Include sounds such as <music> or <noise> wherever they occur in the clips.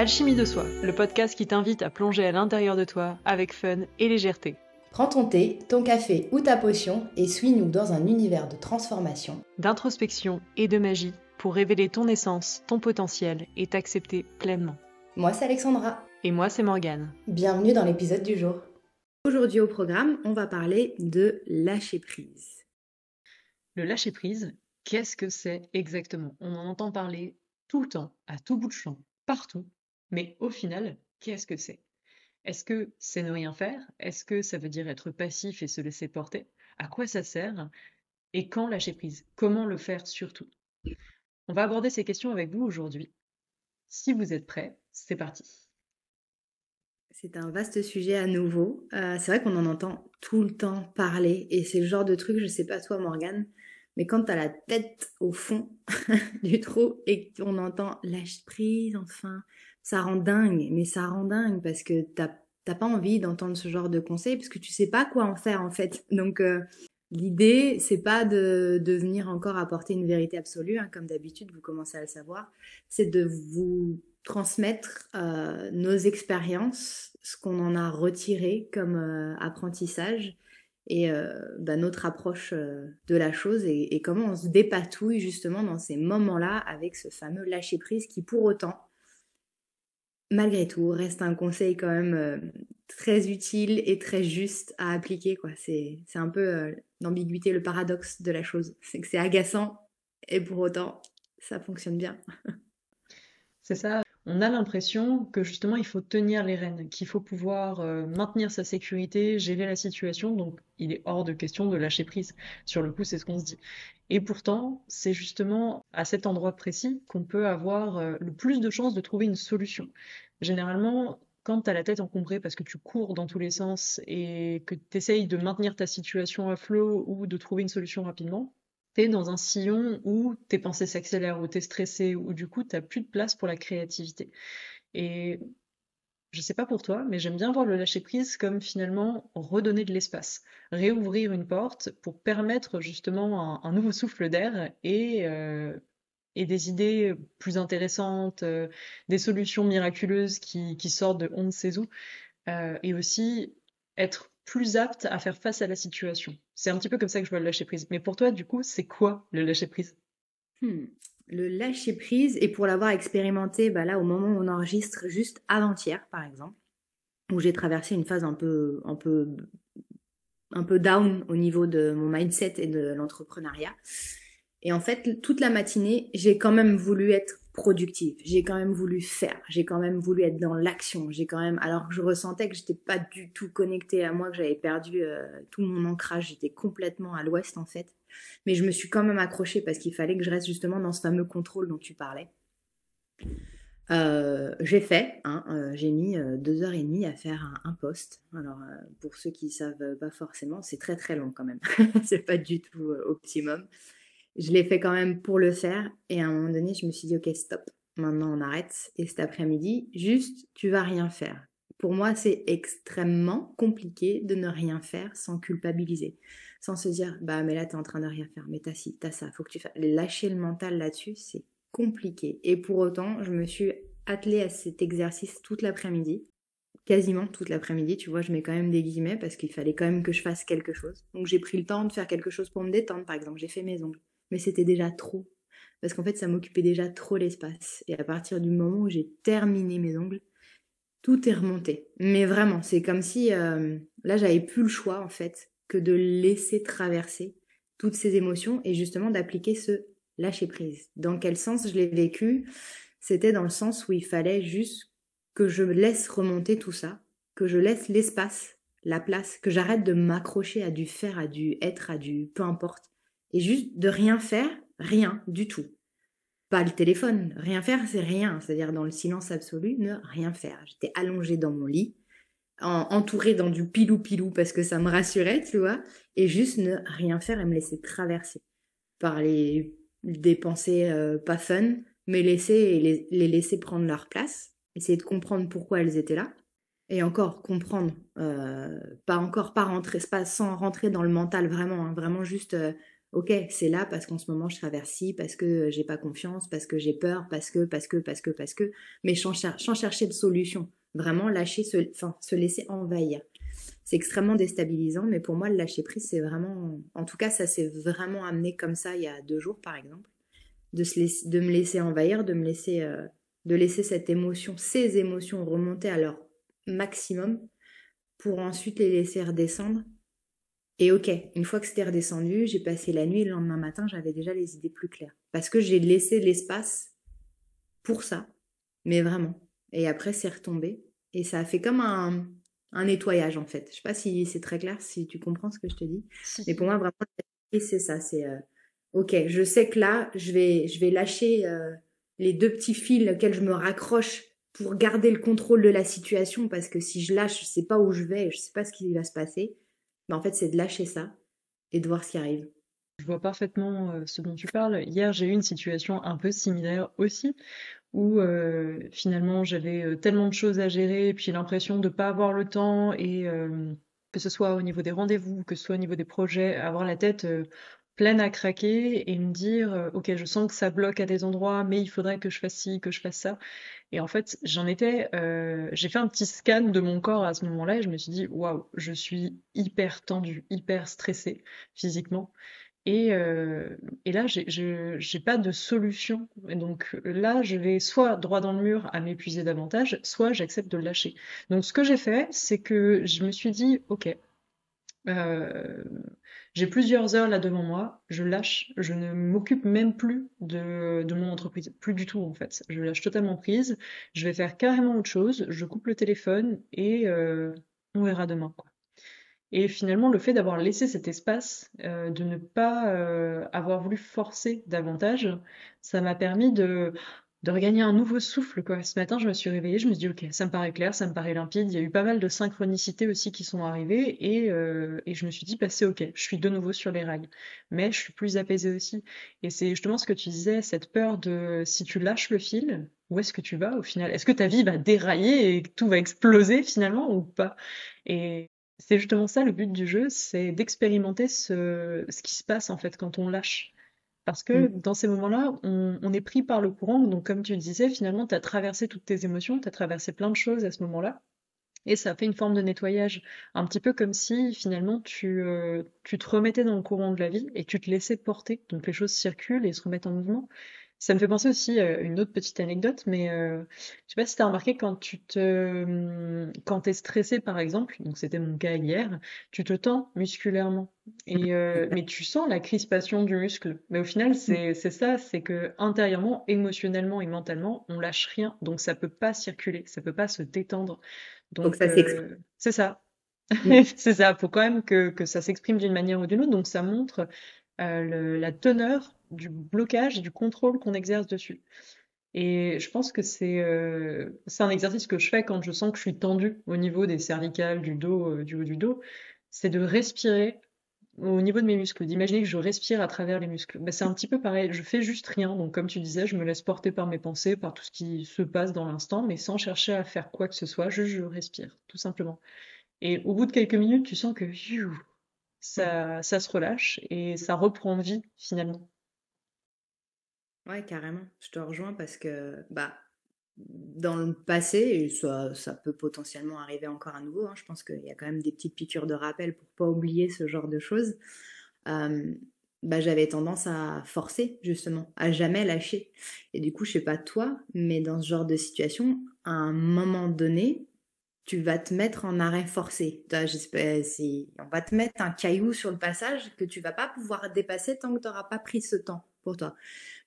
Alchimie de soi, le podcast qui t'invite à plonger à l'intérieur de toi avec fun et légèreté. Prends ton thé, ton café ou ta potion et suis-nous dans un univers de transformation, d'introspection et de magie pour révéler ton essence, ton potentiel et t'accepter pleinement. Moi c'est Alexandra. Et moi c'est Morgane. Bienvenue dans l'épisode du jour. Aujourd'hui au programme, on va parler de lâcher prise. Le lâcher prise, qu'est-ce que c'est exactement? On en entend parler tout le temps, à tout bout de champ, partout, mais au final, qu'est-ce que c'est? Est-ce que c'est ne rien faire? Est-ce que ça veut dire être passif et se laisser porter? À quoi ça sert? Et quand lâcher prise? Comment le faire surtout? On va aborder ces questions avec vous aujourd'hui. Si vous êtes prêts, c'est parti. C'est un vaste sujet à nouveau. Euh, c'est vrai qu'on en entend tout le temps parler et c'est le genre de truc, je sais pas toi Morgane, mais quand tu as la tête au fond <laughs> du trou et qu'on entend lâche prise, enfin, ça rend dingue. Mais ça rend dingue parce que t'as pas envie d'entendre ce genre de conseils parce que tu sais pas quoi en faire en fait. <laughs> Donc euh, l'idée c'est pas de, de venir encore apporter une vérité absolue, hein, comme d'habitude vous commencez à le savoir, c'est de vous transmettre euh, nos expériences, ce qu'on en a retiré comme euh, apprentissage et euh, bah, notre approche de la chose et, comment on se dépatouille justement dans ces moments-là avec ce fameux lâcher prise qui pour autant, malgré tout, reste un conseil quand même euh, très utile et très juste à appliquer. quoi. C'est un peu l'ambiguïté, le paradoxe de la chose. <laughs> C'est que c'est agaçant et pour autant, ça fonctionne bien. <laughs> c'est ça on a l'impression que justement il faut tenir les rênes, qu'il faut pouvoir euh, maintenir sa sécurité, gérer la situation, donc il est hors de question de lâcher prise. Sur le coup, c'est ce qu'on se dit. Et pourtant, c'est justement à cet endroit précis qu'on peut avoir euh, le plus de chances de trouver une solution. Généralement, quand tu as la tête encombrée parce que tu cours dans tous les sens et que tu essayes de maintenir ta situation à flot ou de trouver une solution rapidement, dans un sillon où tes pensées s'accélèrent, où t'es stressé, où du coup t'as plus de place pour la créativité. Et je sais pas pour toi, mais j'aime bien voir le lâcher prise comme finalement redonner de l'espace, réouvrir une porte pour permettre justement un, nouveau souffle d'air et, euh, et des idées plus intéressantes, euh, des solutions miraculeuses qui, qui, sortent de on ne sait où, euh, et aussi être plus apte à faire face à la situation. C'est un petit peu comme ça que je vois le lâcher prise. Mais pour toi, du coup, c'est quoi le lâcher prise? Hmm. Le lâcher prise, et pour l'avoir expérimenté, bah là, au moment où on enregistre, juste avant-hier, par exemple, où j'ai traversé une phase un peu, un peu, un peu down au niveau de mon mindset et de l'entrepreneuriat. Et en fait, toute la matinée, j'ai quand même voulu être productive. J'ai quand même voulu faire. J'ai quand même voulu être dans l'action. J'ai quand même, alors que je ressentais que j'étais pas du tout connectée à moi, que j'avais perdu euh, tout mon ancrage. J'étais complètement à l'ouest en fait. Mais je me suis quand même accrochée parce qu'il fallait que je reste justement dans ce fameux contrôle dont tu parlais. Euh, j'ai fait, hein, euh, j'ai mis deux heures et demie à faire un, un post. Alors pour ceux qui savent pas forcément, c'est très très long quand même. <laughs> c'est pas du tout optimum je l'ai fait quand même pour le faire. Et à un moment donné, je me suis dit, ok, stop. Maintenant, on arrête. Et cet après-midi, juste, tu vas rien faire. Pour moi, c'est extrêmement compliqué de ne rien faire sans culpabiliser. Sans se dire, bah, mais là, t'es en train de rien faire. Mais t'as ci, t'as ça. Faut que tu fasses. Lâcher le mental là-dessus, c'est compliqué. Et pour autant, je me suis attelée à cet exercice toute l'après-midi quasiment toute l'après-midi, tu vois, je mets quand même des guillemets parce qu'il fallait quand même que je fasse quelque chose. Donc j'ai pris le temps de faire quelque chose pour me détendre, par exemple, j'ai fait mes ongles mais c'était déjà trop. Parce qu'en fait, ça m'occupait déjà trop l'espace. Et à partir du moment où j'ai terminé mes ongles, tout est remonté. Mais vraiment, c'est comme si euh, là, j'avais plus le choix, en fait, que de laisser traverser toutes ces émotions et justement d'appliquer ce lâcher prise. Dans quel sens je l'ai vécu? C'était dans le sens où il fallait juste que je laisse remonter tout ça, que je laisse l'espace, la place, que j'arrête de m'accrocher à du faire, à du être, à du peu importe, et juste de rien faire, rien du tout. Pas le téléphone, rien faire, c'est rien, c'est-à-dire dans le silence absolu, ne rien faire. J'étais allongée dans mon lit, entourée dans du pilou-pilou parce que ça me rassurait, tu vois, et juste ne rien faire et me laisser traverser par les, des pensées euh, pas fun, mais laisser les, laisser prendre leur place, essayer de comprendre pourquoi elles étaient là, et encore comprendre, euh, pas encore pas rentrer, sans rentrer dans le mental vraiment, hein, vraiment juste euh, ok, c'est là parce qu'en ce moment je traverse parce que j'ai pas confiance, parce que j'ai peur, parce que, parce que, parce que, parce que, mais sans, chercher de solution. Vraiment lâcher, se, enfin, se laisser envahir. C'est extrêmement déstabilisant, mais pour moi, le lâcher prise, c'est vraiment, en tout cas, ça s'est vraiment amené comme ça il y a deux jours, par exemple, de, se de me laisser envahir, de me laisser, euh, de laisser cette émotion, ces émotions remonter à leur maximum, pour ensuite les laisser redescendre et ok, une fois que c'était redescendu, j'ai passé la nuit et le lendemain matin, j'avais déjà les idées plus claires. Parce que j'ai laissé l'espace pour ça. Mais vraiment. Et après, c'est retombé. Et ça a fait comme un, nettoyage, en fait. Je sais pas si c'est très clair, si tu comprends ce que je te dis. Mais pour moi, vraiment, c'est ça. C'est euh, ok, je sais que là, je vais, je vais lâcher euh, les deux petits fils auxquels je me raccroche pour garder le contrôle de la situation. Parce que si je lâche, je sais pas où je vais, je sais pas ce qui va se passer. En fait, c'est de lâcher ça et de voir ce qui arrive. Je vois parfaitement euh, ce dont tu parles. Hier, j'ai eu une situation un peu similaire aussi, où euh, finalement j'avais euh, tellement de choses à gérer, puis l'impression de ne pas avoir le temps, et que ce soit au niveau des rendez-vous, que ce soit au niveau des projets, avoir la tête pleine à craquer et me dire, ok, je sens que ça bloque à des endroits, mais il faudrait que je fasse ci, que je fasse ça. Et en fait, j'en étais, euh, j'ai fait un petit scan de mon corps à ce moment-là et je me suis dit, waouh, je suis hyper tendue, hyper stressée physiquement. Et, euh, et là, j'ai pas de solution. Et donc là, je vais soit droit dans le mur à m'épuiser davantage, soit j'accepte de lâcher. Donc ce que j'ai fait, c'est que je me suis dit, ok, euh, j'ai plusieurs heures là devant moi, je lâche, je ne m'occupe même plus de, de, mon entreprise, plus du tout en fait. Je lâche totalement prise, je vais faire carrément autre chose, je coupe le téléphone et euh, on verra demain. Et finalement, le fait d'avoir laissé cet espace, euh, de ne pas avoir voulu forcer davantage, ça m'a permis de de regagner un nouveau souffle. Quoi. Ce matin, je me suis réveillée, je me suis dit, ok, ça me paraît clair, ça me paraît limpide. Il y a eu pas mal de synchronicités aussi qui sont arrivées et, euh, et je me suis dit, bah, c'est ok, je suis de nouveau sur les rails. Mais je suis plus apaisée aussi. Et c'est justement ce que tu disais, cette peur de si tu lâches le fil, où est-ce que tu vas au final? Est-ce que ta vie va dérailler et tout va exploser finalement ou pas? Et c'est justement ça le but du jeu, c'est d'expérimenter ce, ce qui se passe en fait quand on lâche. Parce que mm. dans ces moments-là, on, est pris par le courant. Donc, comme tu le disais, finalement, tu as traversé toutes tes émotions, tu as traversé plein de choses à ce moment-là. Et ça fait une forme de nettoyage. Un petit peu comme si, finalement, tu, euh, tu te remettais dans le courant de la vie et tu te laissais porter. Donc, les choses circulent et se remettent en mouvement. Ça me fait penser aussi à euh, une autre petite anecdote, mais euh, je sais pas si tu as remarqué quand tu te quand es stressé par exemple, donc c'était mon cas hier, tu te tends musculairement et <laughs> euh, mais tu sens la crispation du muscle. Mais au final c'est c'est ça, c'est que intérieurement, émotionnellement et mentalement, on lâche rien, donc ça peut pas circuler, ça peut pas se détendre. Donc, ça s'exprime. c'est ça. Mm. <laughs> c'est ça, faut quand même que que ça s'exprime d'une manière ou d'une autre, donc ça montre la teneur du blocage et du contrôle qu'on exerce dessus. Et je pense que c'est euh, c'est un exercice que je fais quand je sens que je suis tendue au niveau des cervicales, du dos, euh, du haut du dos, c'est de respirer au niveau de mes muscles, d'imaginer que je respire à travers les muscles. Ben, c'est un petit peu pareil, je fais juste rien, donc comme tu disais, je me laisse porter par mes pensées, par tout ce qui se passe dans l'instant, mais sans chercher à faire quoi que ce soit, je respire, tout simplement. Et au bout de quelques minutes, tu sens que ça, ça se relâche et ça reprend vie finalement. Ouais, carrément. Je te rejoins parce que bah, dans le passé, et ça, peut potentiellement arriver encore à nouveau, hein, je pense qu'il y a quand même des petites piqûres de rappel pour pas oublier ce genre de choses. bah, j'avais tendance à forcer justement, à jamais lâcher. Et du coup, je sais pas toi, mais dans ce genre de situation, à un moment donné, tu vas te mettre en arrêt forcé. J'espère, on va te mettre un caillou sur le passage que tu vas pas pouvoir dépasser tant que tu n'auras pas pris ce temps pour toi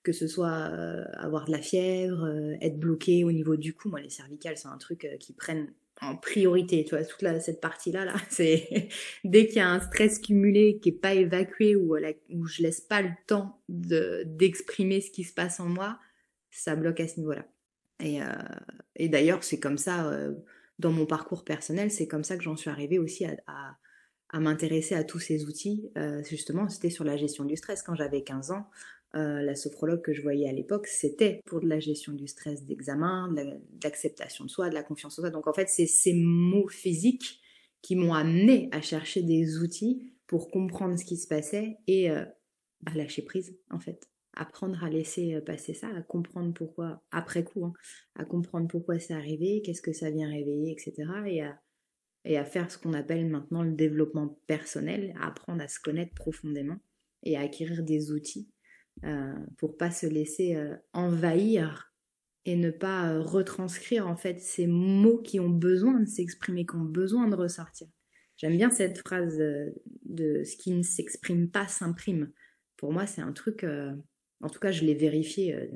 que ce soit euh, avoir de la fièvre, euh, être bloqué au niveau du cou. Moi, les cervicales, c'est un truc euh, qui prennent en priorité. Tu vois, toute cette partie-là, là, <laughs> c'est <laughs> dès qu'il y a un stress cumulé qui est pas évacué ou où je laisse pas le temps d'exprimer ce qui se passe en moi, ça bloque à ce niveau-là. Et, et d'ailleurs, c'est comme ça, dans mon parcours personnel, c'est comme ça que j'en suis arrivée aussi à, à m'intéresser à tous ces outils. justement, c'était sur la gestion du stress. Quand j'avais 15 ans, euh, la sophrologue que je voyais à l'époque, c'était pour de la gestion du stress d'examen, de l'acceptation de, soi, de la confiance en soi. Donc en fait, c'est ces mots physiques qui m'ont amené à chercher des outils pour comprendre ce qui se passait et euh, bah, lâcher prise, en fait. Apprendre à laisser passer ça, à comprendre pourquoi, après coup, hein, à comprendre pourquoi c'est arrivé, qu'est-ce que ça vient réveiller, etc. Et à, et à faire ce qu'on appelle maintenant le développement personnel, à apprendre à se connaître profondément et à acquérir des outils euh, pour pas se laisser euh, envahir et ne pas euh, retranscrire en fait ces mots qui ont besoin de s'exprimer, qui ont besoin de ressortir. J'aime bien cette phrase de ce qui ne s'exprime pas s'imprime. Pour moi, c'est un truc, en tout cas, je l'ai vérifié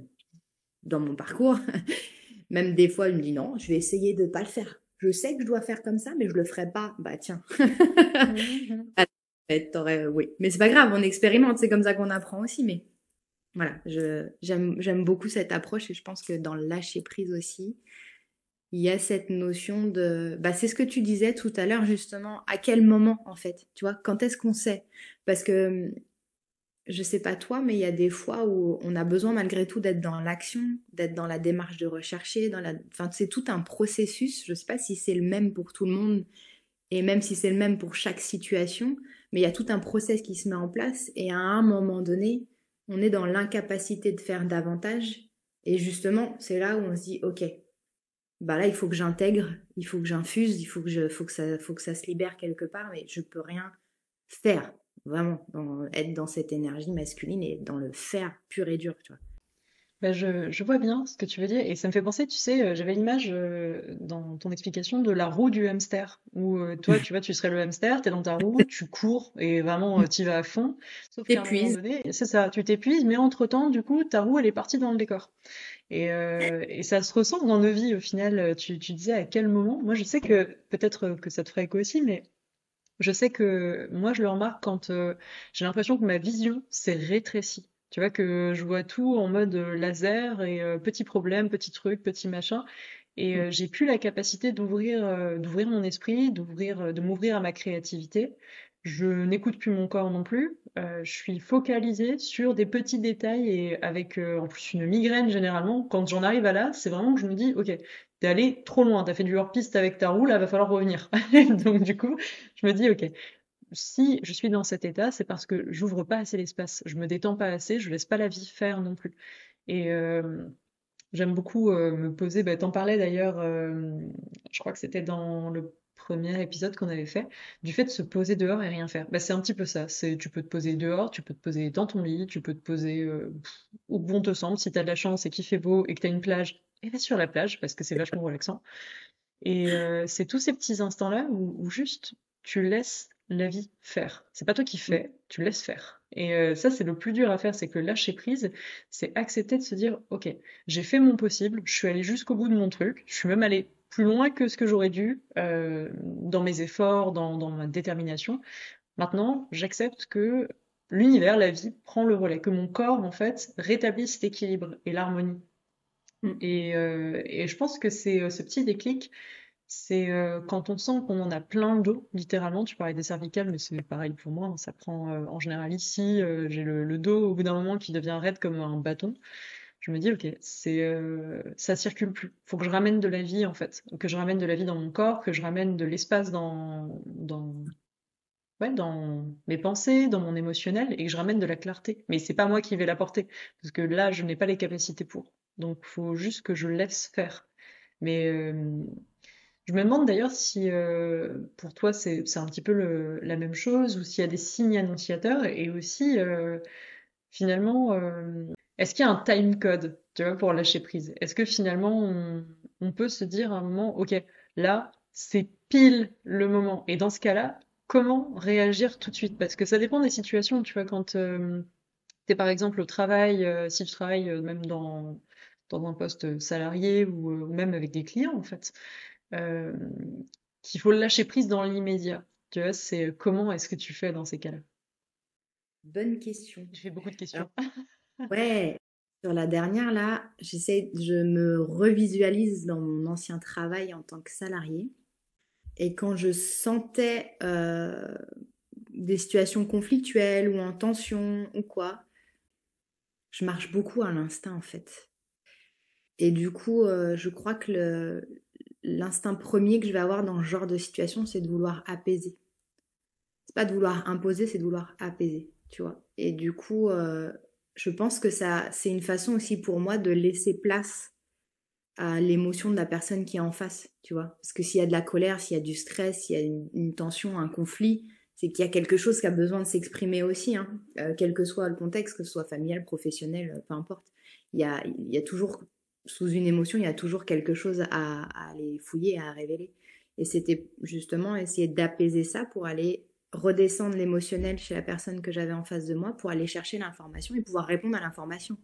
dans mon parcours. <laughs> Même des fois, je me dis non, je vais essayer de ne pas le faire. Je sais que je dois faire comme ça, mais je le ferai pas. Bah tiens. <laughs> Mhm. oui. Mais c'est pas grave, on expérimente, c'est comme ça qu'on apprend aussi. Mais voilà, j'aime beaucoup cette approche et je pense que dans le lâcher prise aussi, il y a cette notion de. Bah, c'est ce que tu disais tout à l'heure, justement. À quel moment, en fait Tu vois, quand est-ce qu'on sait? Parce que je sais pas toi, mais il y a des fois où on a besoin malgré tout d'être dans l'action, d'être dans la démarche de rechercher, dans la, enfin c'est tout un processus. Je sais pas si c'est le même pour tout le monde et même si c'est le même pour chaque situation, mais il y a tout un process qui se met en place et à un moment donné, on est dans l'incapacité de faire davantage et justement c'est là où on se dit ok, bah là il faut que j'intègre, il faut que j'infuse, il faut que je, faut que ça, faut ça se libère quelque part, mais je peux rien faire Vraiment, être dans cette énergie masculine et dans le faire pur et dur, tu vois. Bah je, je, vois bien ce que tu veux dire et ça me fait penser, tu sais, euh, j'avais l'image euh, dans ton explication de la roue du hamster où euh, toi, <laughs> tu vois, tu serais le hamster, tu es dans ta roue, tu cours et vraiment tu vas à fond. Sauf qu'à c'est ça, tu t'épuises, mais entre-temps, du coup, ta roue, elle est partie dans le décor. Et, et ça se ressent dans nos vies au final. Tu, tu disais à quel moment Moi, je sais que peut-être que ça te ferait écho aussi, mais je sais que moi, je le remarque quand euh, j'ai l'impression que ma vision s'est rétrécie. Tu vois, que je vois tout en mode euh, laser et euh, petit problème, petit truc, petit machin. Et j'ai plus la capacité d'ouvrir, d'ouvrir mon esprit, d'ouvrir, de m'ouvrir à ma créativité. Je n'écoute plus mon corps non plus. je suis focalisée sur des petits détails et avec en plus une migraine généralement. Quand j'en arrive à là, c'est vraiment que je me dis, ok, t'es allé trop loin, t'as fait du hors-piste avec ta roue, là, va falloir revenir. <laughs> Donc, du coup, je me dis, ok, si je suis dans cet état, c'est parce que j'ouvre pas assez l'espace, je me détends pas assez, je laisse pas la vie faire non plus. Et euh, j'aime beaucoup euh, me poser, bah, t'en parlais d'ailleurs, euh, je crois que c'était dans le premier épisode qu'on avait fait, du fait de se poser dehors et rien faire. Bah, c'est un petit peu ça. C'est, tu peux te poser dehors, tu peux te poser dans ton lit, tu peux te poser où bon te semble. Si tu as de la chance et qu'il fait beau et que tu as une plage, et va sur la plage parce que c'est vachement relaxant. Et c'est tous ces petits instants-là où, juste tu laisses la vie faire. C'est pas toi qui fais, tu laisses faire. Et euh, ça, c'est le plus dur à faire, c'est que lâcher prise, c'est accepter de se dire, ok, j'ai fait mon possible, je suis allé jusqu'au bout de mon truc, je suis même allé plus loin que ce que j'aurais dû euh, dans mes efforts, dans, dans ma détermination. Maintenant, j'accepte que l'univers, la vie, prend le relais, que mon corps, en fait, rétablisse cet équilibre et l'harmonie Mm. Et, euh, et, je pense que c'est ce petit déclic, c'est euh, quand on sent qu'on en a plein dos, littéralement, tu parlais des cervicales, mais c'est pareil pour moi, hein, ça prend en général ici, j'ai le, le, dos au bout d'un moment qui devient raide comme un bâton. Je me dis, ok, c'est ça circule plus. Faut que je ramène de la vie en fait, que je ramène de la vie dans mon corps, que je ramène de l'espace dans, dans, ouais, dans mes pensées, dans mon émotionnel, et que je ramène de la clarté. Mais c'est pas moi qui vais l'apporter, parce que là, je n'ai pas les capacités pour. Donc, faut juste que je laisse faire. Mais euh, je me demande d'ailleurs si euh, pour toi c'est un petit peu le, la même chose ou s'il y a des signes annonciateurs et aussi euh, finalement est-ce qu'il y a un time code tu vois pour lâcher prise? Est-ce que finalement on, on, peut se dire à un moment ok là c'est pile le moment. Et dans ce cas-là comment réagir tout de suite? Parce que ça dépend des situations tu vois quand tu es par exemple au travail si tu travailles même dans dans un poste salarié ou, euh, même avec des clients en fait, euh, qu'il faut lâcher prise dans l'immédiat. Tu vois, c'est comment est-ce que tu fais dans ces cas-là? Bonne question. J'ai fait beaucoup de questions. ouais, sur la dernière là, j'essaie, je me revisualise dans mon ancien travail en tant que salarié. Et quand je sentais euh, des situations conflictuelles ou en tension ou quoi, je marche beaucoup à l'instinct en fait. Et du coup, euh, je crois que l'instinct premier que je vais avoir dans ce genre de situation, c'est de vouloir apaiser. C'est pas de vouloir imposer, c'est de vouloir apaiser, tu vois. Et du coup, euh, je pense que ça, c'est une façon aussi pour moi de laisser place à l'émotion de la personne qui est en face, tu vois. Parce que s'il y a de la colère, s'il y a du stress, s'il y a une, tension, un conflit, c'est qu'il y a quelque chose qui a besoin de s'exprimer aussi, hein. Euh, quel que soit le contexte, que ce soit familial, professionnel, euh, peu importe. Il y a, il y a toujours, sous une émotion, il y a toujours quelque chose à, aller fouiller, à révéler. Et c'était justement essayer d'apaiser ça pour aller redescendre l'émotionnel chez la personne que j'avais en face de moi pour aller chercher l'information et pouvoir répondre à l'information.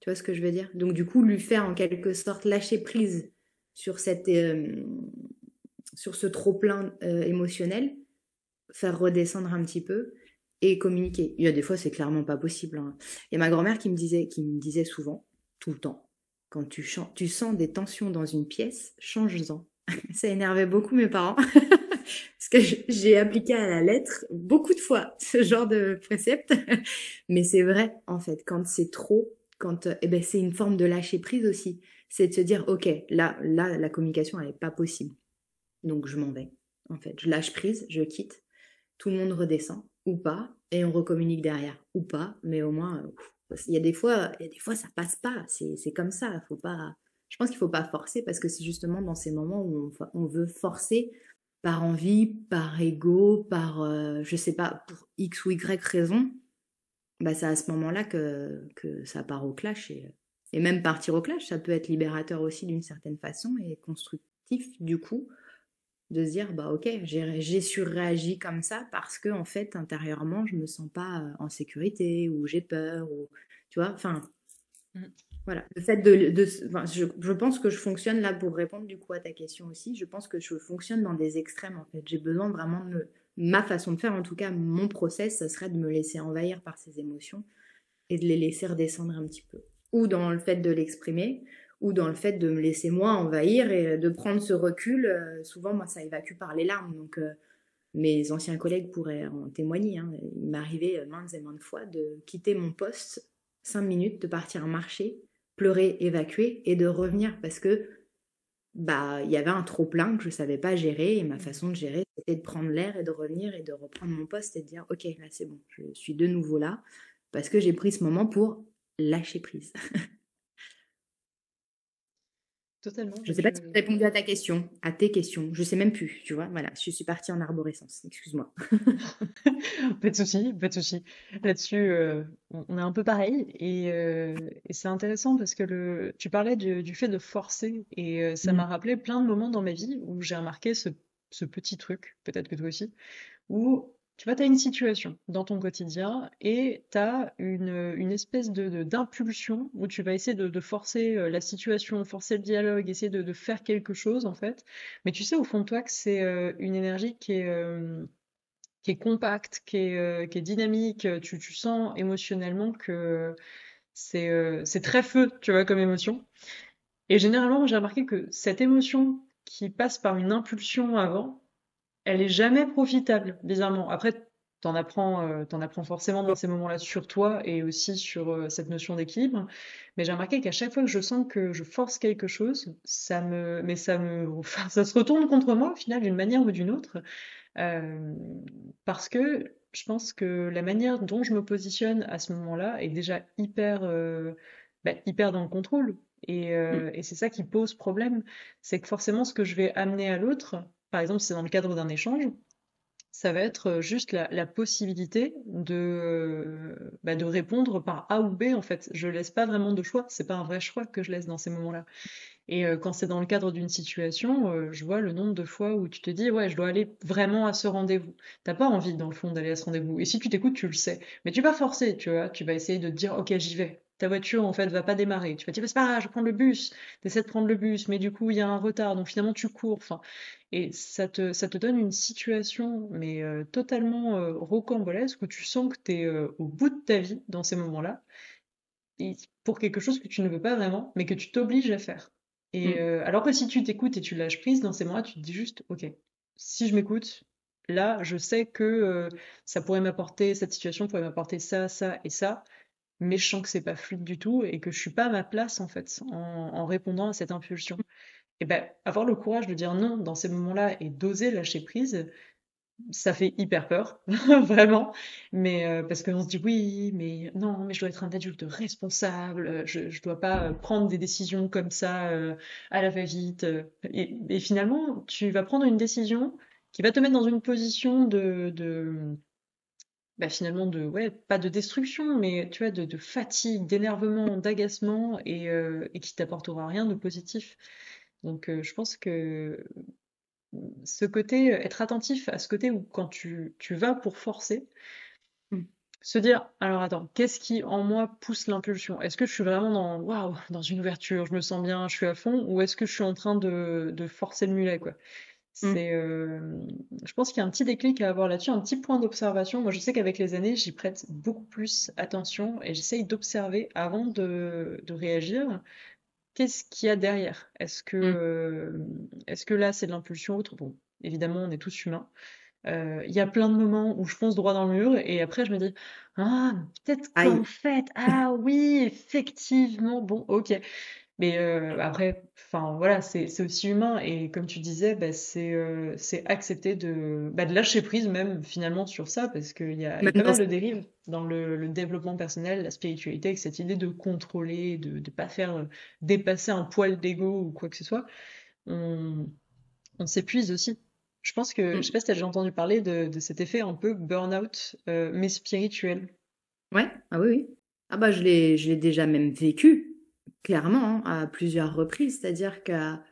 Tu vois ce que je veux dire? Donc du coup, lui faire en quelque sorte lâcher prise sur, cette, euh, sur ce trop-plein euh, émotionnel, faire redescendre un petit peu et communiquer. Il y a des fois, c'est clairement pas possible. Hein. Il y a ma grand-mère qui me disait, qui me disait souvent, tout le temps, quand tu, sens des tensions dans une pièce, change-en. <laughs> Ça énervait beaucoup mes parents. <laughs> Parce que j'ai appliqué à la lettre beaucoup de fois ce genre de précepte. <laughs> Mais c'est vrai, en fait, quand c'est trop, quand eh ben, c'est une forme de lâcher prise aussi. C'est de se dire, OK, là, là, la communication, elle n'est pas possible. Donc, je m'en vais. En fait, je lâche prise, je quitte. Tout le monde redescend ou pas, et on recommunique derrière ou pas. Mais au moins, il y a des fois, il y des fois, ça passe pas. C'est comme ça. Faut pas. Je pense qu'il faut pas forcer parce que c'est justement dans ces moments où on, on veut forcer par envie, par ego, par, euh, je sais pas, pour X ou Y raison, bah c'est à ce moment-là que, que ça part au clash. Et, et même partir au clash, ça peut être libérateur aussi d'une certaine façon et constructif du coup de se dire bah ok j'ai surréagi comme ça parce que en fait intérieurement je me sens pas euh, en sécurité ou j'ai peur ou tu vois enfin mmh. Voilà, le fait de, je, pense que je fonctionne là pour répondre du coup à ta question aussi. Je pense que je fonctionne dans des extrêmes en fait. J'ai besoin vraiment de ma façon de faire, en tout cas mon process, ça serait de me laisser envahir par ces émotions et de les laisser redescendre un petit peu. Ou dans le fait de l'exprimer, ou dans le fait de me laisser moi envahir et de prendre ce recul. Euh, souvent, moi, ça évacue par les larmes. Donc, euh, mes anciens collègues pourraient en témoigner. Hein. Il m'arrivait maintes et maintes fois de quitter mon poste cinq minutes, de partir marcher pleurer, évacuer et de revenir parce que bah il y avait un trop plein que je savais pas gérer et ma façon de gérer c'était de prendre l'air et de revenir et de reprendre mon poste et de dire ok là c'est bon je suis de nouveau là parce que j'ai pris ce moment pour lâcher prise <laughs> Totalement. Je ne sais pas si j'ai répondu à ta question, à tes questions. Je sais même plus, tu vois. Voilà, je suis partie en arborescence. Excuse-moi. <laughs> pas de souci, pas de souci. Là-dessus, euh, on est un peu pareil euh, et, c'est intéressant parce que le, tu parlais du, fait de forcer et euh, ça m'a mm. rappelé plein de moments dans ma vie où j'ai remarqué ce, ce petit truc, peut-être que toi aussi, où tu vois, tu as une situation dans ton quotidien et tu as une, une espèce de, d'impulsion où tu vas essayer de, forcer euh, la situation, forcer le dialogue, essayer de, faire quelque chose en fait. Mais tu sais au fond de toi que c'est euh, une énergie qui est, euh, qui est compacte, qui est, qui est dynamique. Tu, tu sens émotionnellement que c'est, c'est très feu, tu vois, comme émotion. Et généralement, j'ai remarqué que cette émotion qui passe par une impulsion avant, elle est jamais profitable, bizarrement. Après, t'en apprends, euh, t'en apprends forcément dans ces moments-là sur toi et aussi sur euh, cette notion d'équilibre. Mais j'ai remarqué qu'à chaque fois que je sens que je force quelque chose, ça me, mais ça me, enfin, ça se retourne contre moi au final d'une manière ou d'une autre, euh, parce que je pense que la manière dont je me positionne à ce moment-là est déjà hyper, bah, hyper dans le contrôle. Et, mmh. et c'est ça qui pose problème, c'est que forcément ce que je vais amener à l'autre, par exemple, si c'est dans le cadre d'un échange, ça va être euh, juste la, possibilité de, euh, bah, de répondre par A ou B en fait. Je laisse pas vraiment de choix, c'est pas un vrai choix que je laisse dans ces moments-là. Et euh, quand c'est dans le cadre d'une situation, je vois le nombre de fois où tu te dis ouais je dois aller vraiment à ce rendez-vous. T'as pas envie dans le fond d'aller à ce rendez-vous. Et si tu t'écoutes, tu le sais. Mais tu vas forcer, tu vois. Tu vas essayer de te dire ok j'y vais ta voiture en fait va pas démarrer. Tu vas te dire c'est pas grave, je vais prendre le bus. Tu essaies de prendre le bus, mais du coup il y a un retard, donc finalement tu cours. Enfin, et ça te, ça te donne une situation mais euh, totalement euh, rocambolesque où tu sens que tu es euh, au bout de ta vie dans ces moments-là, et pour quelque chose que tu ne veux pas vraiment, mais que tu t'obliges à faire. Et mmh. alors que si tu t'écoutes et tu lâches prise dans ces moments-là, tu te dis juste ok, si je m'écoute, là je sais que ça pourrait m'apporter cette situation pourrait m'apporter ça, ça et ça mais je sens que c'est pas fluide du tout et que je suis pas à ma place en fait en, répondant à cette impulsion. Et ben avoir le courage de dire non dans ces moments-là et d'oser lâcher prise, ça fait hyper peur, <laughs> vraiment. Mais euh, parce qu'on se dit oui, mais non, mais je dois être un adulte responsable. Je, je dois pas prendre des décisions comme ça euh, à la va-vite. Et, et finalement, tu vas prendre une décision qui va te mettre dans une position de, de bah finalement de ouais pas de destruction mais tu vois de, de fatigue d'énervement d'agacement et, euh, et qui t'apportera rien de positif donc euh, je pense que ce côté être attentif à ce côté où quand tu, tu vas pour forcer Mm. se dire alors attends qu'est-ce qui en moi pousse l'impulsion? Est-ce que je suis vraiment dans waouh dans une ouverture? Je me sens bien je suis à fond? Ou est-ce que je suis en train de, de forcer le mulet quoi? C'est, euh, je pense qu'il y a un petit déclic à avoir là-dessus, un petit point d'observation. Moi, je sais qu'avec les années, j'y prête beaucoup plus attention et j'essaye d'observer avant de, de réagir. Qu'est-ce qu'il y a derrière? Est-ce que, Mm. euh, est-ce que là, c'est de l'impulsion ou autre? Bon, évidemment, on est tous humains. Euh, Il y a plein de moments où je fonce droit dans le mur et après, je me dis, ah, peut-être qu'en fait, ah oui, effectivement, bon, ok. Mais euh, après, enfin voilà, c'est aussi humain et comme tu disais, bah, c'est euh, c'est accepter de bah, de lâcher prise même finalement sur ça parce qu'il y a, y a pas mal de dérives dans le, le développement personnel, la spiritualité, avec cette idée de contrôler, de de pas faire dépasser un poil d'ego ou quoi que ce soit, on on s'épuise aussi. Je pense que je mm. sais pas si t'as déjà entendu parler de de cet effet un peu burn-out euh, mais spirituel. ouais, ah oui, oui. Ah bah je je l'ai déjà même vécu, clairement, hein, à plusieurs reprises. C'est-à-dire qu'à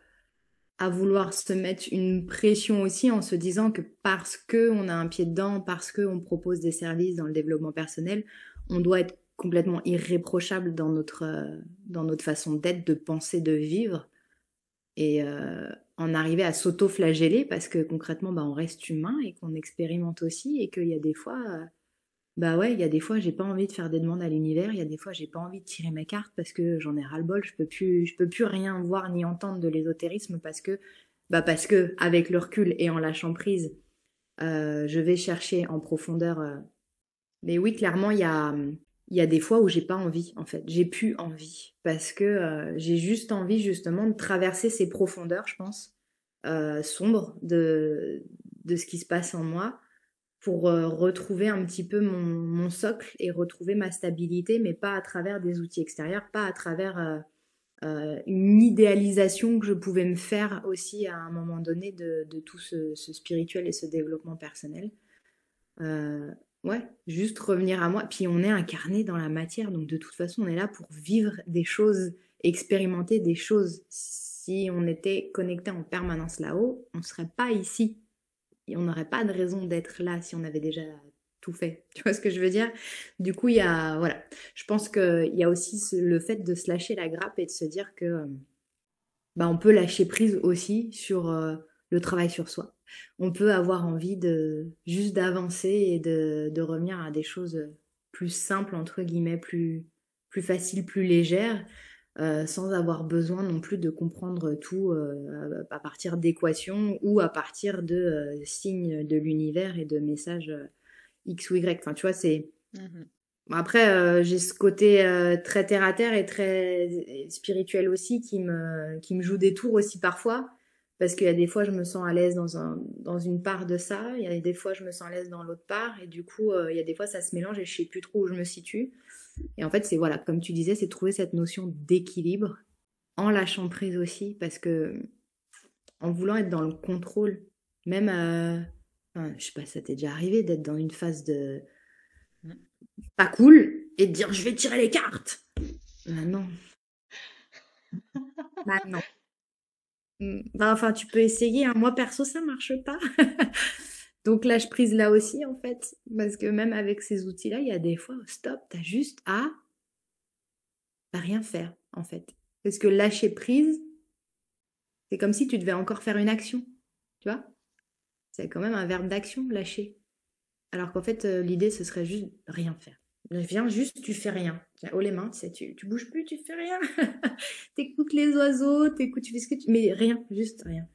vouloir se mettre une pression aussi en se disant que parce que on a un pied dedans, parce que on propose des services dans le développement personnel, on doit être complètement irréprochable dans notre, euh, dans notre façon d'être, de penser, de vivre. et euh, en arriver à s'auto-flageller parce que concrètement bah, on reste humain et qu'on expérimente aussi et qu'il y a des fois euh, bah ouais il y a des fois j'ai pas envie de faire des demandes à l'univers il y a des fois j'ai pas envie de tirer mes cartes parce que j'en ai ras le bol je peux plus je peux plus rien voir ni entendre de l'ésotérisme parce que bah parce que avec le recul et en lâchant prise euh, je vais chercher en profondeur euh, mais oui clairement il y a il y a des fois où j'ai pas envie en fait. J'ai plus envie parce que euh, j'ai juste envie justement de traverser ces profondeurs je pense sombres de de ce qui se passe en moi pour euh, retrouver un petit peu mon, socle et retrouver ma stabilité mais pas à travers des outils extérieurs pas à travers euh, euh, une idéalisation que je pouvais me faire aussi à un moment donné de, tout ce, spirituel et ce développement personnel Ouais, juste revenir à moi. Puis on est incarné dans la matière, donc de toute façon, on est là pour vivre des choses, expérimenter des choses. Si on était connecté en permanence là-haut, on ne serait pas ici. On n'aurait pas de raison d'être là si on avait déjà tout fait. <laughs> Tu vois ce que je veux dire? Du coup, il y a, voilà. Je pense qu'il y a aussi le fait de se lâcher la grappe et de se dire que, euh, bah, on peut lâcher prise aussi sur euh, le travail sur soi. On peut avoir envie de juste d'avancer et de, de revenir à des choses plus simples, entre guillemets, plus, plus faciles, plus légères, euh, sans avoir besoin non plus de comprendre tout euh, à partir d'équations ou à partir de euh, signes de l'univers et de messages X ou Y. Enfin, tu vois, c'est... Bon, Après, j'ai ce côté très terre à terre et très spirituel aussi qui me, qui me joue des tours aussi parfois. Parce qu'il y a des fois, je me sens à l'aise dans, un, dans une part de ça, il y a des fois, je me sens à l'aise dans l'autre part, et du coup, euh, il y a des fois, ça se mélange et je sais plus trop où je me situe. Et en fait, c'est voilà, comme tu disais, c'est trouver cette notion d'équilibre en lâchant prise aussi, parce que en voulant être dans le contrôle, même, euh, enfin, je sais pas, ça t'est déjà arrivé d'être dans une phase de pas cool et de dire je vais tirer les cartes. Bah non. Bah non. Bah, enfin, tu peux essayer. hein. Moi, perso, ça marche pas. <laughs> Donc, lâche prise là aussi, en fait. Parce que même avec ces outils-là, il y a des fois, stop, t'as juste à à rien faire, en fait. Parce que lâcher prise, c'est comme si tu devais encore faire une action. Tu vois? C'est quand même un verbe d'action, lâcher. Alors qu'en fait, euh, l'idée, ce serait juste rien faire. Viens juste, tu fais rien. Haut les mains, tu sais, tu, tu bouges plus, tu fais rien. <laughs> T'écoutes les oiseaux, t'écoutes, tu fais ce que tu... Mais rien, juste rien.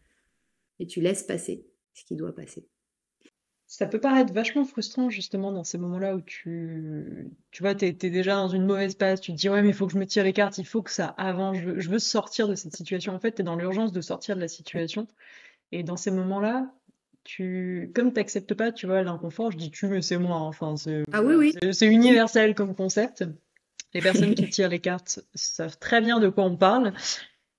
Et tu laisses passer ce qui doit passer. Ça peut paraître vachement frustrant justement dans ces moments-là où tu, tu vois, t'es, t'es déjà dans une mauvaise passe, tu te dis ouais mais il faut que je me tire les cartes, il faut que ça avance, je veux, je veux sortir de cette situation. En fait, t'es dans l'urgence de sortir de la situation. Et dans ces moments-là, tu, comme t'acceptes pas, tu vois, l'inconfort, je dis tu, mais c'est moi. Enfin, c'est, ah oui, oui. c'est universel comme concept. Les personnes qui tirent les cartes savent très bien de quoi on parle,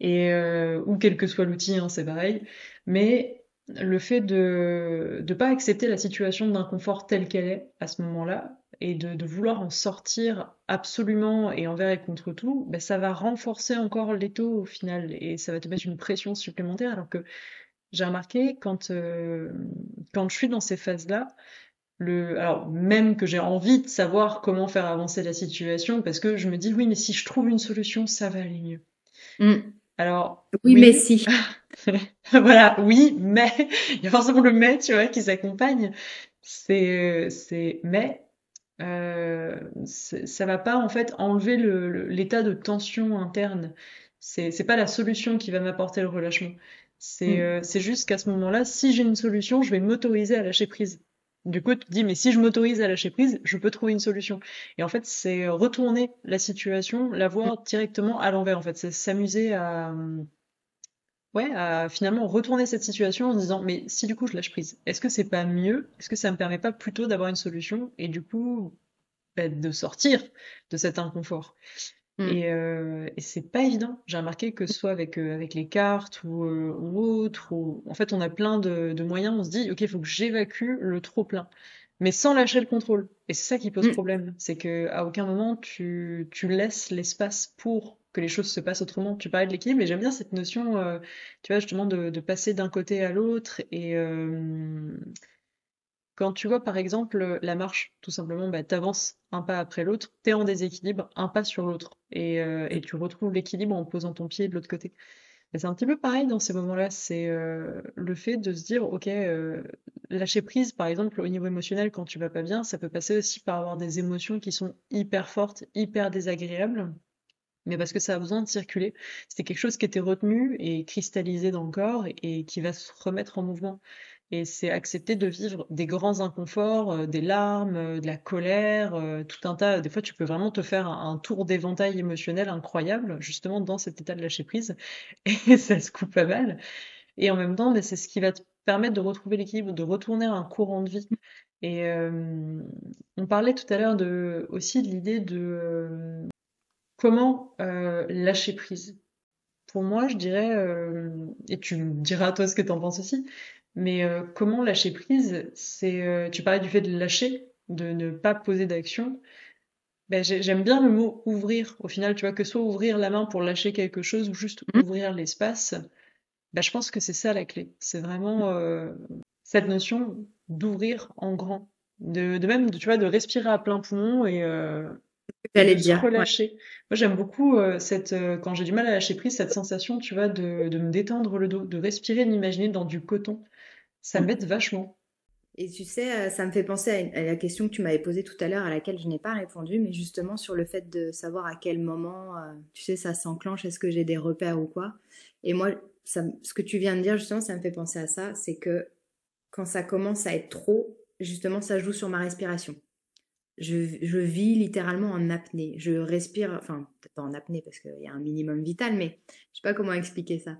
et euh, ou quel que soit l'outil, hein, c'est pareil. Mais le fait de ne pas accepter la situation d'inconfort telle qu'elle est à ce moment-là, et de, vouloir en sortir absolument et envers et contre tout, ben ça va renforcer encore l'étau au final, et ça va te mettre une pression supplémentaire, alors que j'ai remarqué quand, euh, quand je suis dans ces phases-là, le, alors même que j'ai envie de savoir comment faire avancer la situation, parce que je me dis oui, mais si je trouve une solution, ça va aller mieux. Mm. Alors oui, mais si. <laughs> voilà, oui, mais <laughs> il y a forcément le mais, tu vois, qui s'accompagne. C'est, c'est mais euh, ça va pas en fait enlever l'état de tension interne. C'est, c'est pas la solution qui va m'apporter le relâchement. C'est, mm. euh, c'est juste qu'à ce moment-là, si j'ai une solution, je vais m'autoriser à lâcher prise. Du coup, tu te dis, mais si je m'autorise à lâcher prise, je peux trouver une solution. Et en fait, c'est retourner la situation, la voir directement à l'envers. En fait, c'est s'amuser à, ouais, à finalement retourner cette situation en disant, mais si du coup je lâche prise, est-ce que c'est pas mieux? Est-ce que ça me permet pas plutôt d'avoir une solution et du coup bah, de sortir de cet inconfort? Mm. Et, euh, et c'est pas évident. J'ai remarqué que ce soit avec, euh, avec les cartes ou, euh, ou autre, ou en fait on a plein de, de moyens, on se dit ok, il faut que j'évacue le trop plein, mais sans lâcher le contrôle. Et c'est ça qui pose mm. problème, c'est que à aucun moment tu, tu laisses l'espace pour que les choses se passent autrement. Tu parlais de l'équilibre, et j'aime bien cette notion, euh, tu vois justement de, de passer d'un côté à l'autre et euh, quand tu vois par exemple la marche, tout simplement, bah, tu avances un pas après l'autre, tu es en déséquilibre, un pas sur l'autre, et, euh, tu retrouves l'équilibre en posant ton pied de l'autre côté. C'est un petit peu pareil dans ces moments-là, c'est euh, le fait de se dire, ok, euh, lâcher prise, par exemple, au niveau émotionnel, quand tu vas pas bien, ça peut passer aussi par avoir des émotions qui sont hyper fortes, hyper désagréables, mais parce que ça a besoin de circuler. C'était quelque chose qui était retenu et cristallisé dans le corps et qui va se remettre en mouvement et c'est accepter de vivre des grands inconforts, euh, des larmes, euh, de la colère, euh, tout un tas. Des fois, tu peux vraiment te faire un, tour d'éventail émotionnel incroyable, justement dans cet état de lâcher prise, <laughs> et ça se coupe pas mal. Et en même temps, c'est ce qui va te permettre de retrouver l'équilibre, de retourner à un courant de vie. Et on parlait tout à l'heure de, aussi de l'idée de comment lâcher prise. Pour moi, je dirais, et tu me diras toi ce que tu en penses aussi, mais euh, comment lâcher prise C'est, euh, tu parlais du fait de lâcher, de ne pas poser d'action. Ben, j'aime bien le mot ouvrir. Au final, tu vois, que soit ouvrir la main pour lâcher quelque chose ou juste mmh. ouvrir l'espace. Ben, je pense que c'est ça la clé. C'est vraiment euh, cette notion d'ouvrir en grand, de, de même, tu vois, de respirer à plein poumon et euh, de se relâcher. Moi, j'aime beaucoup cette, quand j'ai du mal à lâcher prise, cette sensation, tu vois, de, de me détendre le dos, de respirer, de m'imaginer dans du coton. Ça m'aide vachement. Et tu sais, euh, ça me fait penser à, la question que tu m'avais posée tout à l'heure, à laquelle je n'ai pas répondu, mais justement sur le fait de savoir à quel moment, euh, tu sais, ça s'enclenche, est-ce que j'ai des repères ou quoi. Et moi, ça, ce que tu viens de dire, justement, ça me fait penser à ça, c'est que quand ça commence à être trop, justement, ça joue sur ma respiration. Je, je vis littéralement en apnée. Je respire, enfin, peut-être pas en apnée parce qu'il y a un minimum vital, mais je sais pas comment expliquer ça.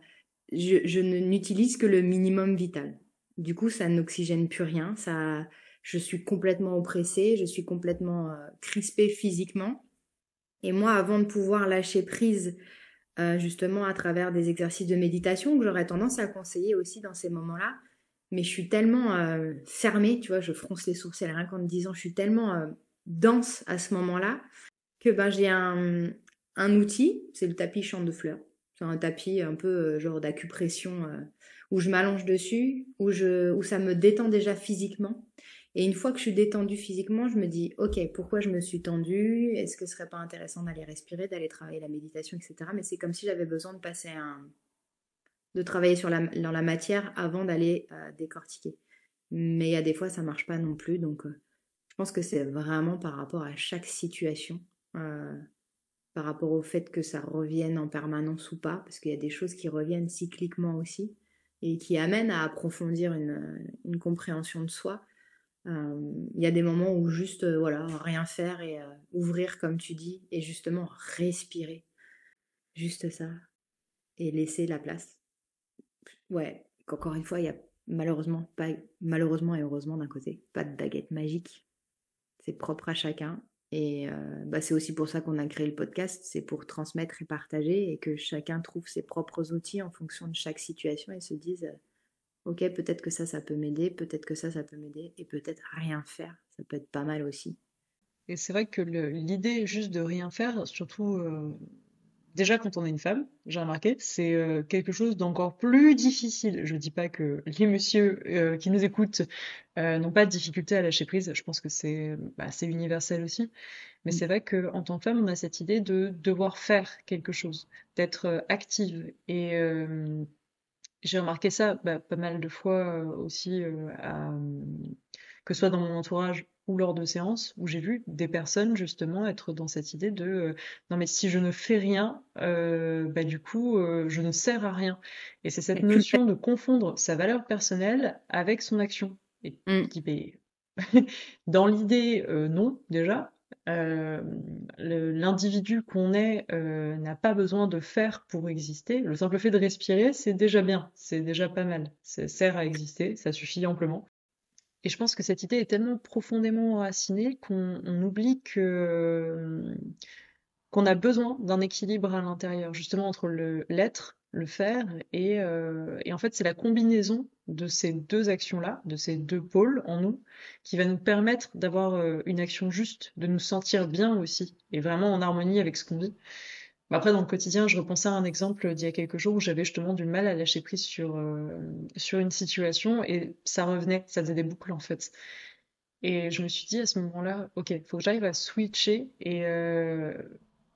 Je, je n'utilise que le minimum vital. Du coup, ça n'oxygène plus rien. Ça, je suis complètement oppressée, je suis complètement euh, crispée physiquement. Et moi, avant de pouvoir lâcher prise, euh, justement à travers des exercices de méditation que j'aurais tendance à conseiller aussi dans ces moments-là, mais je suis tellement euh, fermée, tu vois, je fronce les sourcils rien qu'en me disant, je suis tellement dense à ce moment-là que ben j'ai un, un outil, c'est le tapis champ de fleurs. C'est un tapis un peu genre d'acupression où je m'allonge dessus, où, je, où ça me détend déjà physiquement. Et une fois que je suis détendue physiquement, je me dis, ok, pourquoi je me suis tendue? Est-ce que ce serait pas intéressant d'aller respirer, d'aller travailler la méditation, etc. Mais c'est comme si j'avais besoin de passer un, de travailler sur la, dans la matière avant d'aller euh, décortiquer. Mais il y a des fois, ça marche pas non plus. Donc, euh, je pense que c'est vraiment par rapport à chaque situation, euh, par rapport au fait que ça revienne en permanence ou pas, parce qu'il y a des choses qui reviennent cycliquement aussi et qui amène à approfondir une, compréhension de soi. Euh, il y a des moments où juste euh, voilà rien faire et euh, ouvrir comme tu dis et justement respirer juste ça et laisser la place ouais encore une fois il y a malheureusement, pas, malheureusement et heureusement d'un côté, pas de baguette magique. C'est propre à chacun. Et euh, bah, c'est aussi pour ça qu'on a créé le podcast, c'est pour transmettre et partager et que chacun trouve ses propres outils en fonction de chaque situation et se dise, euh, ok, peut-être que ça, ça peut m'aider, peut-être que ça, ça peut m'aider, et peut-être rien faire, ça peut être pas mal aussi. Et c'est vrai que l'idée juste de rien faire, surtout euh, déjà quand on est une femme, j'ai remarqué, c'est euh, quelque chose d'encore plus difficile. Je dis pas que les messieurs euh, qui nous écoutent n'ont pas de difficulté à lâcher prise. Je pense que c'est bah, universel aussi. Mais mm. c'est vrai qu'en tant que femme, on a cette idée de devoir faire quelque chose, d'être active. Et j'ai remarqué ça bah, pas mal de fois aussi, à, que ce soit dans mon entourage ou lors de séances où j'ai vu des personnes justement être dans cette idée de euh, non mais si je ne fais rien, euh, bah du coup euh, je ne sers à rien. Et c'est cette notion de confondre sa valeur personnelle avec son action. Et mmh. qui <laughs> dans l'idée non déjà. L'individu qu'on est n'a pas besoin de faire pour exister. Le simple fait de respirer, c'est déjà bien, c'est déjà pas mal. Ça sert à exister, ça suffit amplement. Et je pense que cette idée est tellement profondément enracinée qu'on oublie que qu'on a besoin d'un équilibre à l'intérieur, justement entre l'être, le faire, et, euh, et en fait c'est la combinaison de ces deux actions-là, de ces deux pôles en nous, qui va nous permettre d'avoir euh, une action juste, de nous sentir bien aussi, et vraiment en harmonie avec ce qu'on vit. Après, dans le quotidien, je repensais à un exemple d'il y a quelques jours où j'avais justement du mal à lâcher prise sur, euh, sur une situation et ça revenait, ça faisait des boucles en fait. Et je me suis dit à ce moment-là, ok, il faut que j'arrive à switcher et euh,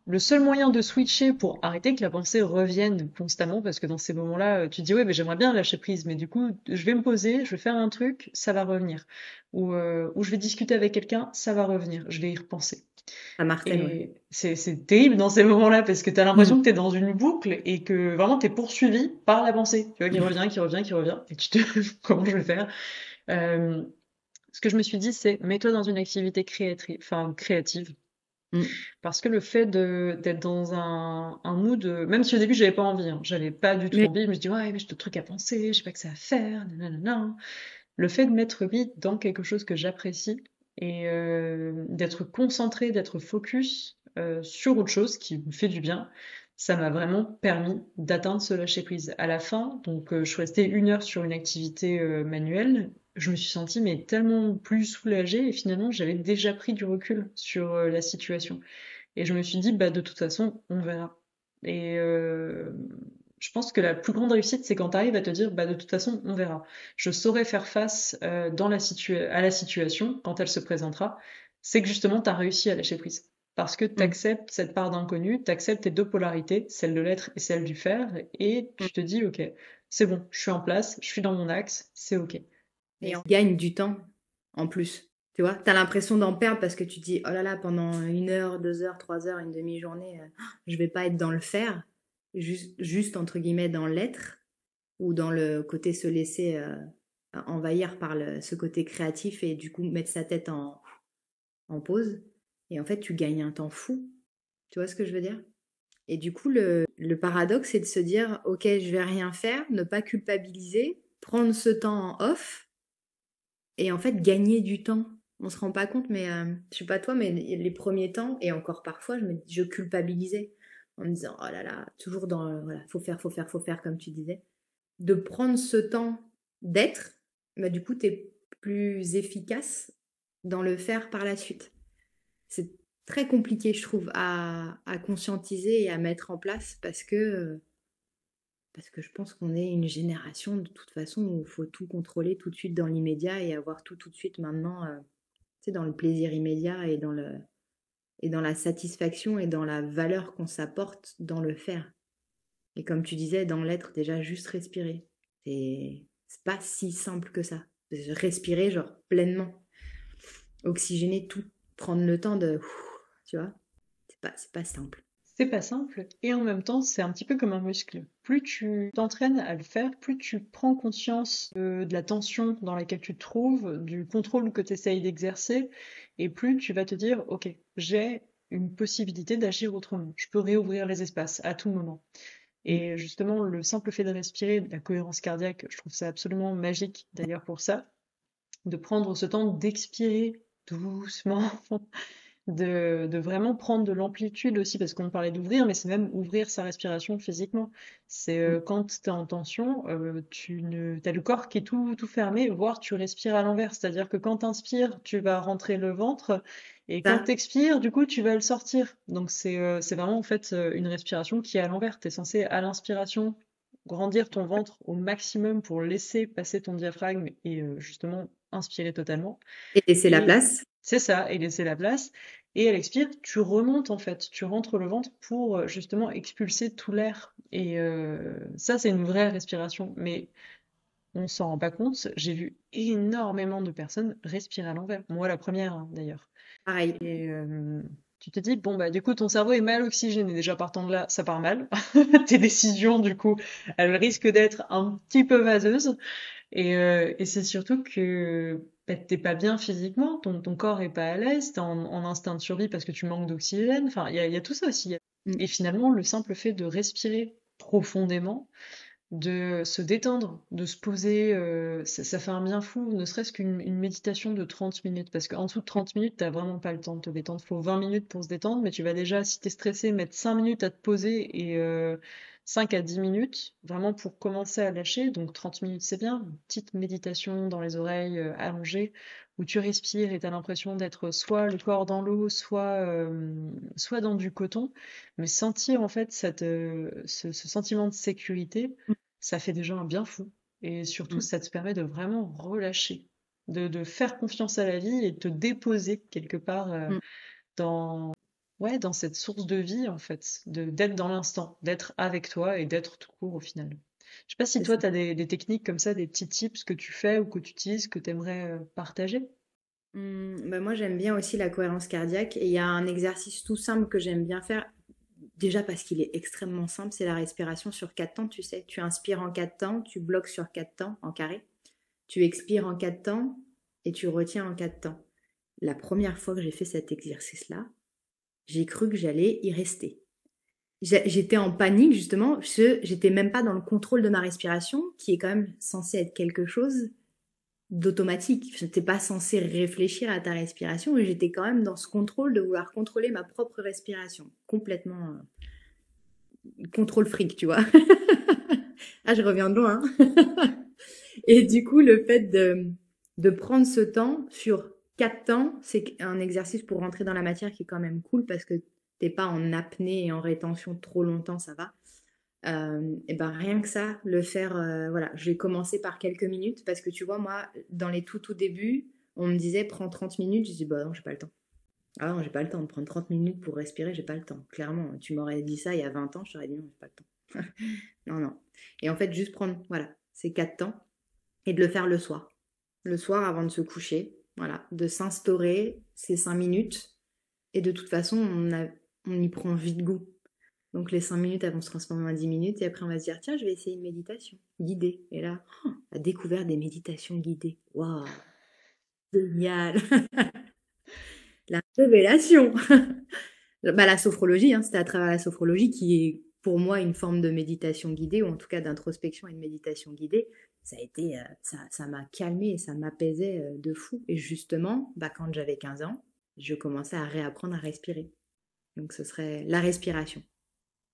le seul moyen de switcher pour arrêter que la pensée revienne constamment, parce que dans ces moments-là, tu dis ouais, mais j'aimerais bien lâcher prise, mais du coup, je vais me poser, je vais faire un truc, ça va revenir. Ou, euh, ou je vais discuter avec quelqu'un, ça va revenir, je vais y repenser. C'est terrible dans ces moments-là parce que tu as l'impression mm. que tu es dans une boucle et que vraiment tu es poursuivi par la pensée. Tu vois, qui mm. revient, qui revient, qui revient. Et tu te <laughs> comment je vais faire? Euh, Ce que je me suis dit, c'est mets-toi dans une activité créative, enfin créative. Mm. Parce que le fait d'être dans un, un mood, même si au début j'avais pas envie, hein, j'avais pas du tout envie, je me dis ouais mais j'ai d'autres trucs à penser, je sais pas que ça à faire, nanana. Le fait de mettre vite dans quelque chose que j'apprécie, et euh, d'être concentré, d'être focus euh, sur autre chose qui me fait du bien, ça m'a vraiment permis d'atteindre ce lâcher prise. À la fin, donc euh, je suis restée une heure sur une activité manuelle, je me suis sentie mais tellement plus soulagée et finalement j'avais déjà pris du recul sur la situation. Et je me suis dit bah de toute façon on verra. Et je pense que la plus grande réussite, c'est quand tu arrives à te dire, bah, de toute façon, on verra. Je saurai faire face euh, dans la à la situation quand elle se présentera. C'est que justement, tu as réussi à lâcher prise. Parce que tu acceptes cette part d'inconnu, tu acceptes tes deux polarités, celle de l'être et celle du faire, et tu te dis, ok, c'est bon, je suis en place, je suis dans mon axe, c'est ok. Et on gagne du temps en plus. Tu vois, tu as l'impression d'en perdre parce que tu dis, oh là là, pendant une heure, deux heures, trois heures, une demi-journée, euh, je vais pas être dans le faire juste, entre guillemets dans l'être ou dans le côté se laisser euh, envahir par le, ce côté créatif et du coup mettre sa tête en, en pause. Et en fait, tu gagnes un temps fou. Tu vois ce que je veux dire? Et du coup, le, le paradoxe, c'est de se dire, ok, je vais rien faire, ne pas culpabiliser, prendre ce temps en off et en fait gagner du temps. On se rend pas compte, mais euh, je sais pas toi, mais les premiers temps et encore parfois, je me je culpabilisais en me disant oh là là, toujours dans voilà, faut faire, faut faire, faut faire comme tu disais, de prendre ce temps d'être, bah, du coup tu es plus efficace dans le faire par la suite. C'est très compliqué, je trouve, à, à, conscientiser et à mettre en place parce que parce que je pense qu'on est une génération de toute façon où il faut tout contrôler tout de suite dans l'immédiat et avoir tout tout de suite maintenant, euh, tu dans le plaisir immédiat et dans le et dans la satisfaction et dans la valeur qu'on s'apporte dans le faire. Et comme tu disais, dans l'être, déjà juste respirer. C'est pas si simple que ça. Respirer, genre pleinement. Oxygéner tout, prendre le temps de. Tu vois C'est pas, pas simple. C'est pas simple et en même temps c'est un petit peu comme un muscle. Plus tu t'entraînes à le faire, plus tu prends conscience de, la tension dans laquelle tu te trouves, du contrôle que tu essayes d'exercer et plus tu vas te dire ok j'ai une possibilité d'agir autrement, je peux réouvrir les espaces à tout moment. Et justement, le simple fait de respirer, la cohérence cardiaque, je trouve ça absolument magique d'ailleurs pour ça, de prendre ce temps d'expirer doucement, <laughs> de, vraiment prendre de l'amplitude aussi, parce qu'on parlait d'ouvrir, mais c'est même ouvrir sa respiration physiquement. C'est euh, quand tu es en tension, euh, tu ne, as le corps qui est tout, tout fermé, voire tu respires à l'envers. C'est-à-dire que quand tu inspires, tu vas rentrer le ventre, et quand tu expires, du coup, tu vas le sortir. Donc c'est euh, c'est vraiment en fait une respiration qui est à l'envers. Tu es censé à l'inspiration grandir ton ventre au maximum pour laisser passer ton diaphragme et justement inspirer totalement. Et laisser la place. C'est ça, et laisser la place. Et elle expire, tu remontes en fait, tu rentres le ventre pour euh, justement expulser tout l'air. Et euh, ça, c'est une vraie respiration. Mais on s'en rend pas compte. J'ai vu énormément de personnes respirer à l'envers. Moi, la première hein, d'ailleurs. Pareil. Et euh, tu te dis, bon, bah, du coup, ton cerveau est mal oxygéné. Déjà, partant de là, ça part mal. <laughs> Tes décisions, du coup, elles risquent d'être un petit peu vaseuses. Et, et c'est surtout que bah, t'es pas bien physiquement, ton, ton corps est pas à l'aise, t'es en, en instinct de survie parce que tu manques d'oxygène. Enfin, il y a, y a, tout ça aussi. Mm. Et finalement, le simple fait de respirer profondément, de se détendre, de se poser, euh, ça, ça, fait un bien fou, ne serait-ce qu'une une méditation de 30 minutes. Parce qu'en dessous de 30 minutes, t'as vraiment pas le temps de te détendre. Faut 20 minutes pour se détendre, mais tu vas déjà, si t'es stressé, mettre 5 minutes à te poser et euh, 5 à 10 minutes, vraiment pour commencer à lâcher. Donc 30 minutes, c'est bien. Une petite méditation dans les oreilles euh, allongées, où tu respires et tu as l'impression d'être soit le corps dans l'eau, soit, euh, soit dans du coton. Mais sentir en fait cette, euh, ce, sentiment de sécurité, mm. ça fait déjà un bien fou. Et surtout, mm. ça te permet de vraiment relâcher, de, de, faire confiance à la vie et de te déposer quelque part mm. dans, ouais, dans cette source de vie, en fait, de d'être dans l'instant, d'être avec toi et d'être tout court au final. Je sais pas si toi, tu as des, techniques comme ça, des petits tips que tu fais ou que tu utilises, que tu aimerais euh, partager? Mmh, bah moi, j'aime bien aussi la cohérence cardiaque et il y a un exercice tout simple que j'aime bien faire. Déjà parce qu'il est extrêmement simple, c'est la respiration sur quatre temps, tu sais. Tu inspires en quatre temps, tu bloques sur quatre temps en carré. Tu expires en quatre temps et tu retiens en quatre temps. La première fois que j'ai fait cet exercice-là, j'ai cru que j'allais y rester. J'étais en panique justement, j'étais même pas dans le contrôle de ma respiration, qui est quand même censé être quelque chose d'automatique. Je n'étais pas censé réfléchir à ta respiration, et j'étais quand même dans ce contrôle de vouloir contrôler ma propre respiration. Complètement euh, contrôle fric, tu vois. <laughs> ah, je reviens de loin. Hein. <laughs> et du coup, le fait de, de prendre ce temps sur Quatre temps, c'est un exercice pour rentrer dans la matière qui est quand même cool parce que t'es pas en apnée et en rétention trop longtemps, ça va. Euh, et ben rien que ça, le faire, euh, voilà, j'ai commencé par quelques minutes parce que tu vois, moi, dans les tout tout débuts, on me disait prends 30 minutes, je dis bah non, j'ai pas le temps. Ah non, j'ai pas le temps de prendre 30 minutes pour respirer, j'ai pas le temps. Clairement, tu m'aurais dit ça il y a 20 ans, je t'aurais dit non, j'ai pas le temps. <laughs> non, non. Et en fait, juste prendre, voilà, ces quatre temps et de le faire le soir. Le soir avant de se coucher, voilà, de s'instaurer ces cinq minutes. Et de toute façon, on, y prend vite goût. Donc les cinq minutes, elles vont se transformer en dix minutes. Et après, on va se dire, tiens, je vais essayer une méditation guidée. Et là, oh, la découverte des méditations guidées. Waouh Génial <laughs> La révélation <laughs> bah, La sophrologie, hein, c'était à travers la sophrologie qui est pour moi une forme de méditation guidée, ou en tout cas d'introspection et de méditation guidée ça a été, euh, ça, m'a calmé ça m'apaisait euh, de fou. Et justement, bah, quand j'avais 15 ans, je commençais à réapprendre à respirer. Donc ce serait la respiration.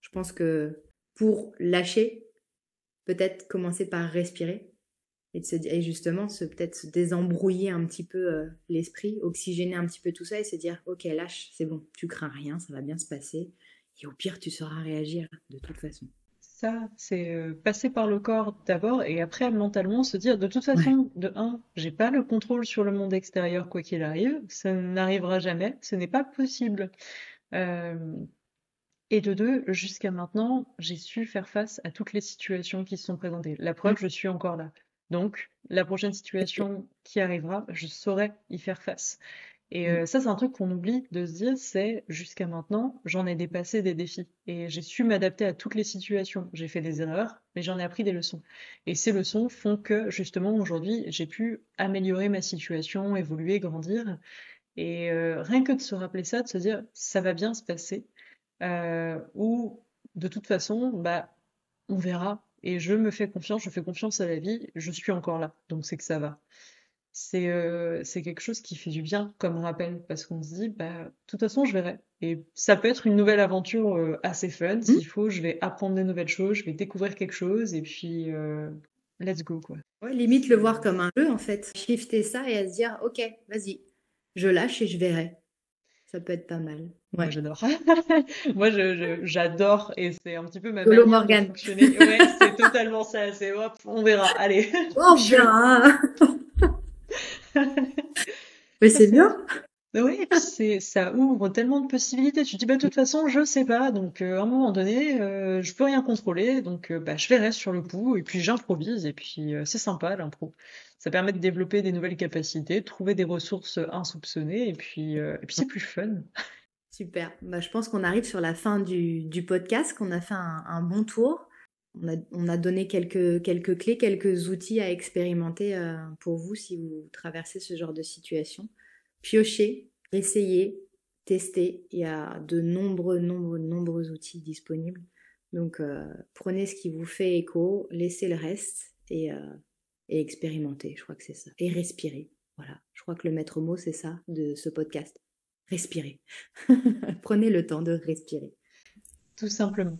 Je pense que pour lâcher, peut-être commencer par respirer et, se, justement se peut-être se désembrouiller un petit peu euh, l'esprit, oxygéner un petit peu tout ça et se dire ok lâche, c'est bon, tu crains rien, ça va bien se passer et au pire tu sauras réagir de toute façon c'est euh, passer par le corps d'abord et après mentalement se dire de toute façon, de un, j'ai pas le contrôle sur le monde extérieur quoi qu'il arrive, ça n'arrivera jamais, ce n'est pas possible. Euh, et de deux, jusqu'à maintenant, j'ai su faire face à toutes les situations qui se sont présentées. La preuve, je suis encore là. Donc, la prochaine situation qui arrivera, je saurai y faire face. Et mmh. euh, ça, c'est un truc qu'on oublie de se dire, c'est jusqu'à maintenant, j'en ai dépassé des défis et j'ai su m'adapter à toutes les situations. J'ai fait des erreurs, mais j'en ai appris des leçons. Et ces leçons font que justement aujourd'hui, j'ai pu améliorer ma situation, évoluer, grandir. Et euh, rien que de se rappeler ça, de se dire, ça va bien se passer, euh, ou de toute façon, bah on verra. Et je me fais confiance, je fais confiance à la vie, je suis encore là, donc c'est que ça va. C'est euh, c'est quelque chose qui fait du bien comme rappel, parce qu'on se dit, bah, de toute façon, je verrai. Et ça peut être une nouvelle aventure euh, assez fun. S'il mmh. faut, je vais apprendre des nouvelles choses, je vais découvrir quelque chose, et puis euh, let's go, quoi. Ouais, limite le voir comme un jeu, en fait. Shifter ça et à se dire, ok, vas-y, je lâche et je verrai. Ça peut être pas mal. Moi, j'adore. <laughs> Moi, j'adore et c'est un petit peu ma manière Morgan. Ouais, c'est totalement ça. C'est hop, on verra. Allez. <laughs> On <laughs> verra. <laughs> Mais c'est bien. Oui, c'est ça ouvre tellement de possibilités. Tu te dis bah de toute façon je sais pas, donc euh, à un moment donné euh, je peux rien contrôler, donc euh, bah je verrai sur le coup et puis j'improvise et puis c'est sympa l'impro. Ça permet de développer des nouvelles capacités, de trouver des ressources insoupçonnées et puis et puis c'est plus fun. Super. Bah, je pense qu'on arrive sur la fin du, podcast, qu'on a fait un, bon tour. On a, on a, donné quelques, quelques clés, quelques outils à expérimenter pour vous si vous traversez ce genre de situation piochez, essayez, testez. Il y a de nombreux, nombreux, nombreux outils disponibles. Donc euh, prenez ce qui vous fait écho, laissez le reste et, euh, et expérimentez. Je crois que c'est ça. Et respirez. Voilà. Je crois que le maître mot, c'est ça de ce podcast. Respirez. <laughs> Prenez le temps de respirer. Tout simplement.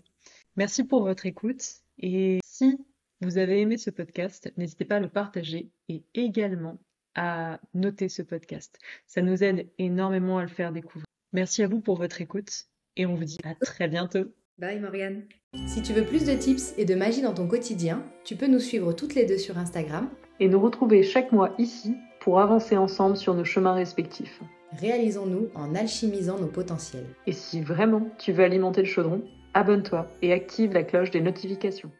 Merci pour votre écoute. Et si vous avez aimé ce podcast, n'hésitez pas à le partager et également à noter ce podcast. Ça nous aide énormément à le faire découvrir. Merci à vous pour votre écoute et on vous dit à très bientôt. Bye Morgane. Si tu veux plus de tips et de magie dans ton quotidien, tu peux nous suivre toutes les deux sur Instagram et nous retrouver chaque mois ici pour avancer ensemble sur nos chemins respectifs. Réalisons-nous en alchimisant nos potentiels. Et si vraiment tu veux alimenter le chaudron, abonne-toi et active la cloche des notifications.